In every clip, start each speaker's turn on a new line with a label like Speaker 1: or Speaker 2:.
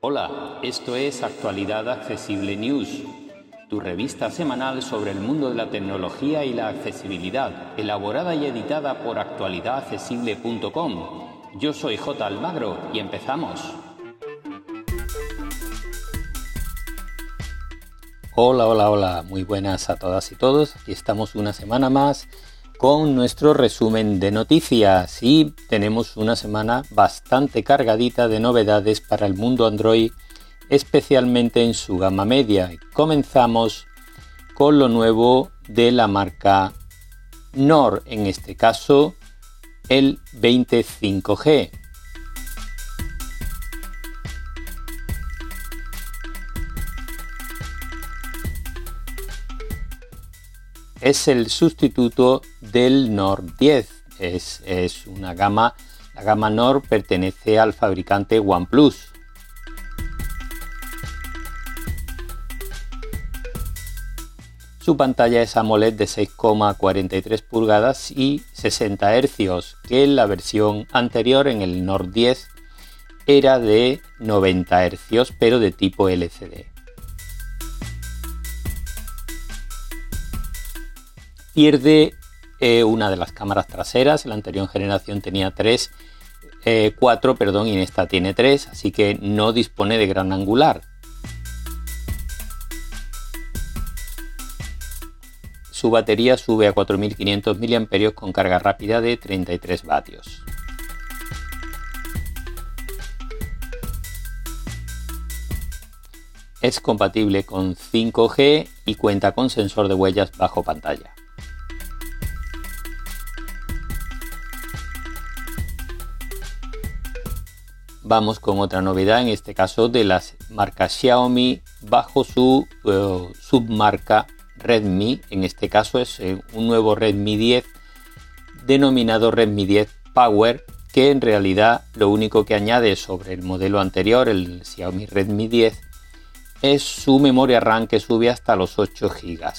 Speaker 1: Hola, esto es Actualidad Accesible News, tu revista semanal sobre el mundo de la tecnología y la accesibilidad, elaborada y editada por actualidadaccesible.com. Yo soy J. Almagro y empezamos. Hola, hola, hola, muy buenas a todas y todos. Aquí estamos una semana más con nuestro resumen de noticias y tenemos una semana bastante cargadita de novedades para el mundo Android, especialmente en su gama media. Comenzamos con lo nuevo de la marca NOR, en este caso el 25G. Es el sustituto del Nord 10. Es, una gama, la gama Nord pertenece al fabricante OnePlus. Su pantalla es AMOLED de 6,43 pulgadas y 60 Hz, que en la versión anterior, en el Nord 10, era de 90 Hz, pero de tipo LCD. Pierde eh, una de las cámaras traseras. La anterior generación tenía 3, 4, eh, perdón, y en esta tiene 3, así que no dispone de gran angular. Su batería sube a 4500 mAh con carga rápida de 33 vatios. Es compatible con 5G y cuenta con sensor de huellas bajo pantalla. Vamos con otra novedad, en este caso de las marcas Xiaomi bajo su eh, submarca Redmi. En este caso es eh, un nuevo Redmi 10 denominado Redmi 10 Power que en realidad lo único que añade sobre el modelo anterior, el Xiaomi Redmi 10, es su memoria RAM que sube hasta los 8 GB.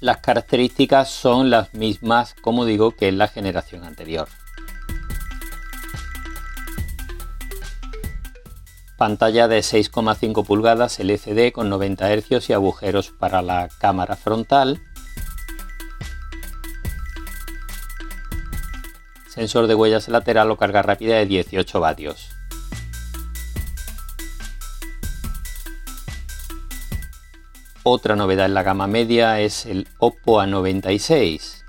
Speaker 1: Las características son las mismas, como digo, que en la generación anterior. Pantalla de 6,5 pulgadas LCD con 90 Hz y agujeros para la cámara frontal. Sensor de huellas lateral o carga rápida de 18 vatios. Otra novedad en la gama media es el Oppo A96.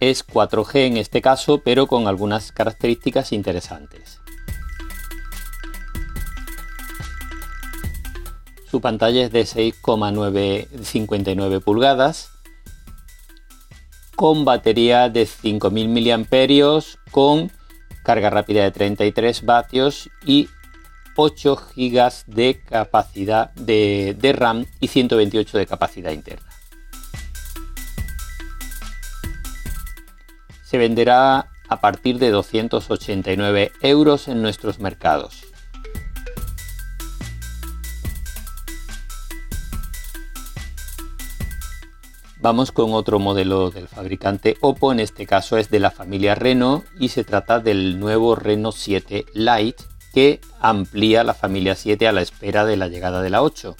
Speaker 1: Es 4G en este caso, pero con algunas características interesantes. Su pantalla es de 6,959 pulgadas, con batería de 5000 mAh, con carga rápida de 33 vatios y 8 GB de capacidad de, RAM y 128 de capacidad interna. Se venderá a partir de 289 euros en nuestros mercados. Vamos con otro modelo del fabricante Oppo, en este caso es de la familia Reno y se trata del nuevo Reno 7 Lite que amplía la familia 7 a la espera de la llegada de la 8.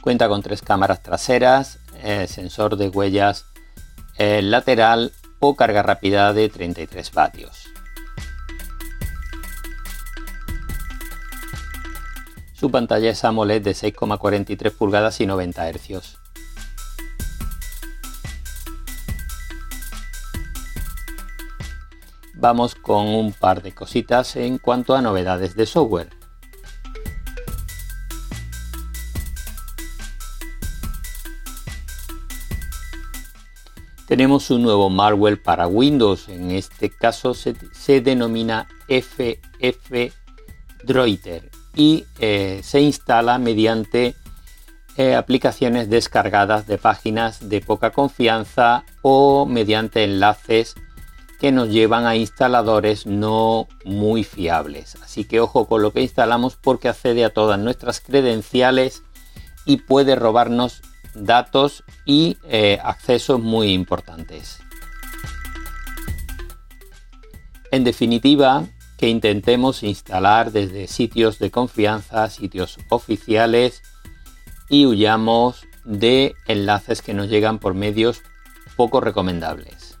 Speaker 1: Cuenta con tres cámaras traseras, eh, sensor de huellas eh, lateral o carga rápida de 33 vatios. Su pantalla es AMOLED de 6,43 pulgadas y 90 Hz. Vamos con un par de cositas en cuanto a novedades de software. Tenemos un nuevo malware para Windows, en este caso se, se denomina FF Droiter y eh, se instala mediante eh, aplicaciones descargadas de páginas de poca confianza o mediante enlaces que nos llevan a instaladores no muy fiables. Así que ojo con lo que instalamos porque accede a todas nuestras credenciales y puede robarnos datos y eh, accesos muy importantes. En definitiva, que intentemos instalar desde sitios de confianza, sitios oficiales y huyamos de enlaces que nos llegan por medios poco recomendables.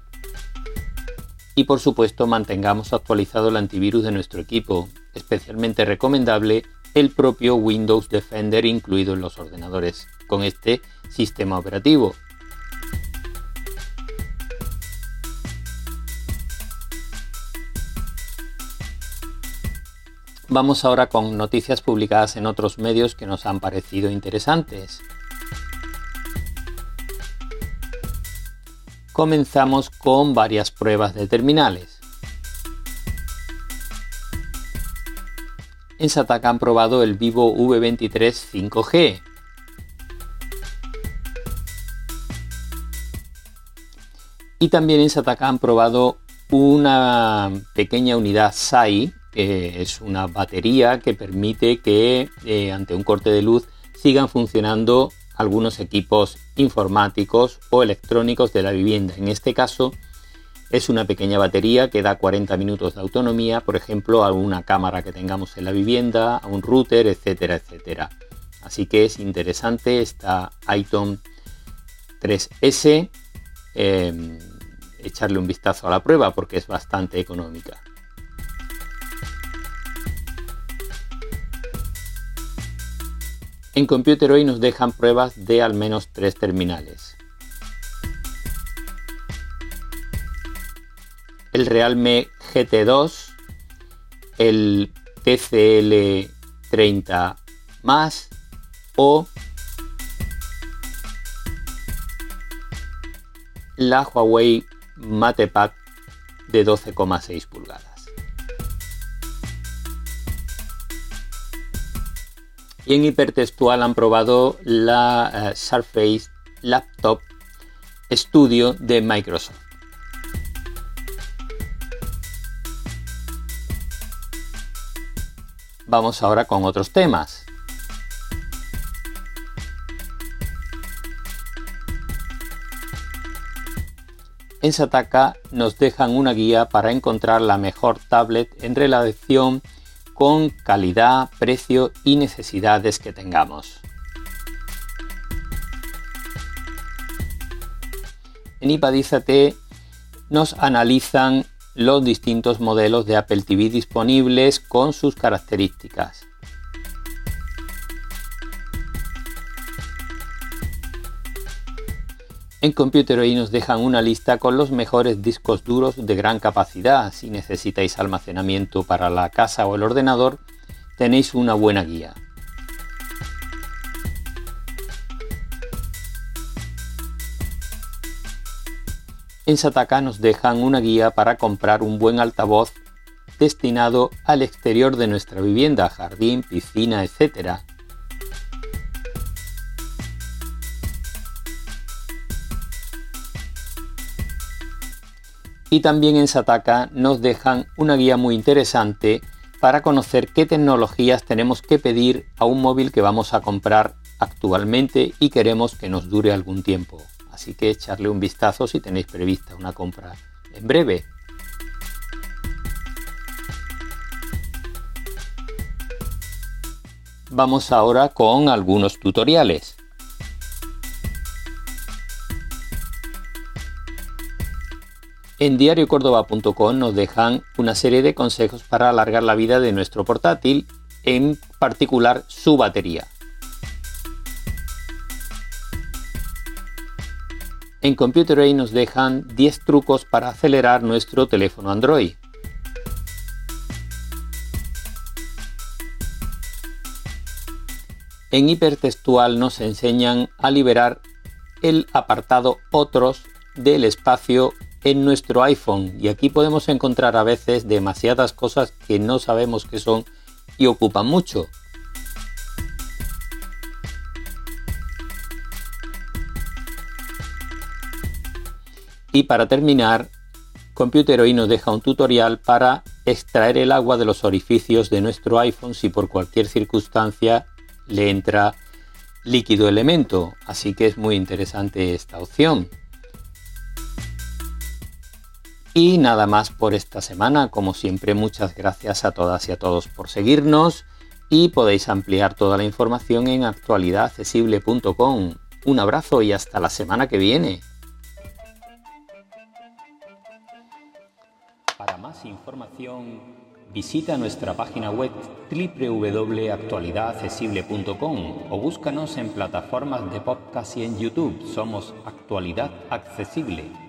Speaker 1: Y por supuesto mantengamos actualizado el antivirus de nuestro equipo, especialmente recomendable el propio Windows Defender incluido en los ordenadores con este sistema operativo. Vamos ahora con noticias publicadas en otros medios que nos han parecido interesantes. Comenzamos con varias pruebas de terminales. En Sataka han probado el Vivo V23 5G. Y también en Sataka han probado una pequeña unidad SAI es una batería que permite que eh, ante un corte de luz sigan funcionando algunos equipos informáticos o electrónicos de la vivienda. En este caso es una pequeña batería que da 40 minutos de autonomía, por ejemplo, a una cámara que tengamos en la vivienda, a un router, etcétera, etcétera. Así que es interesante esta iTunes 3S. Em, echarle un vistazo a la prueba porque es bastante económica. En Computer hoy nos dejan pruebas de al menos tres terminales. El Realme GT2, el TCL 30 más o la Huawei MatePad de 12,6 pulgadas. Y en hipertextual han probado la eh, Surface Laptop Studio de Microsoft. Vamos ahora con otros temas. En Sataka nos dejan una guía para encontrar la mejor tablet en relación con calidad, precio y necesidades que tengamos. En Ipadízate nos analizan los distintos modelos de Apple TV disponibles con sus características. En Computer hoy nos dejan una lista con los mejores discos duros de gran capacidad. Si necesitáis almacenamiento para la casa o el ordenador, tenéis una buena guía. En Sataka nos dejan una guía para comprar un buen altavoz destinado al exterior de nuestra vivienda, jardín, piscina, etc. y también en Sataka nos dejan una guía muy interesante para conocer qué tecnologías tenemos que pedir a un móvil que vamos a comprar actualmente y queremos que nos dure algún tiempo. Así que echarle un vistazo si tenéis prevista una compra en breve. Vamos ahora con algunos tutoriales. En diariocordoba.com nos dejan una serie de consejos para alargar la vida de nuestro portátil, en particular su batería. En Computer nos dejan 10 trucos para acelerar nuestro teléfono Android. En hipertextual nos enseñan a liberar el apartado Otros del espacio en nuestro iPhone y aquí podemos encontrar a veces demasiadas cosas que no sabemos que son y ocupan mucho. Y para terminar, Computer hoy nos deja un tutorial para extraer el agua de los orificios de nuestro iPhone si por cualquier circunstancia le entra líquido elemento, así que es muy interesante esta opción. Y nada más por esta semana. Como siempre, muchas gracias a todas y a todos por seguirnos y podéis ampliar toda la información en actualidadaccesible.com. Un abrazo y hasta la semana que viene. Para más información, visita nuestra página web www.actualidadaccesible.com o búscanos en plataformas de podcast y en YouTube. Somos Actualidad Accesible.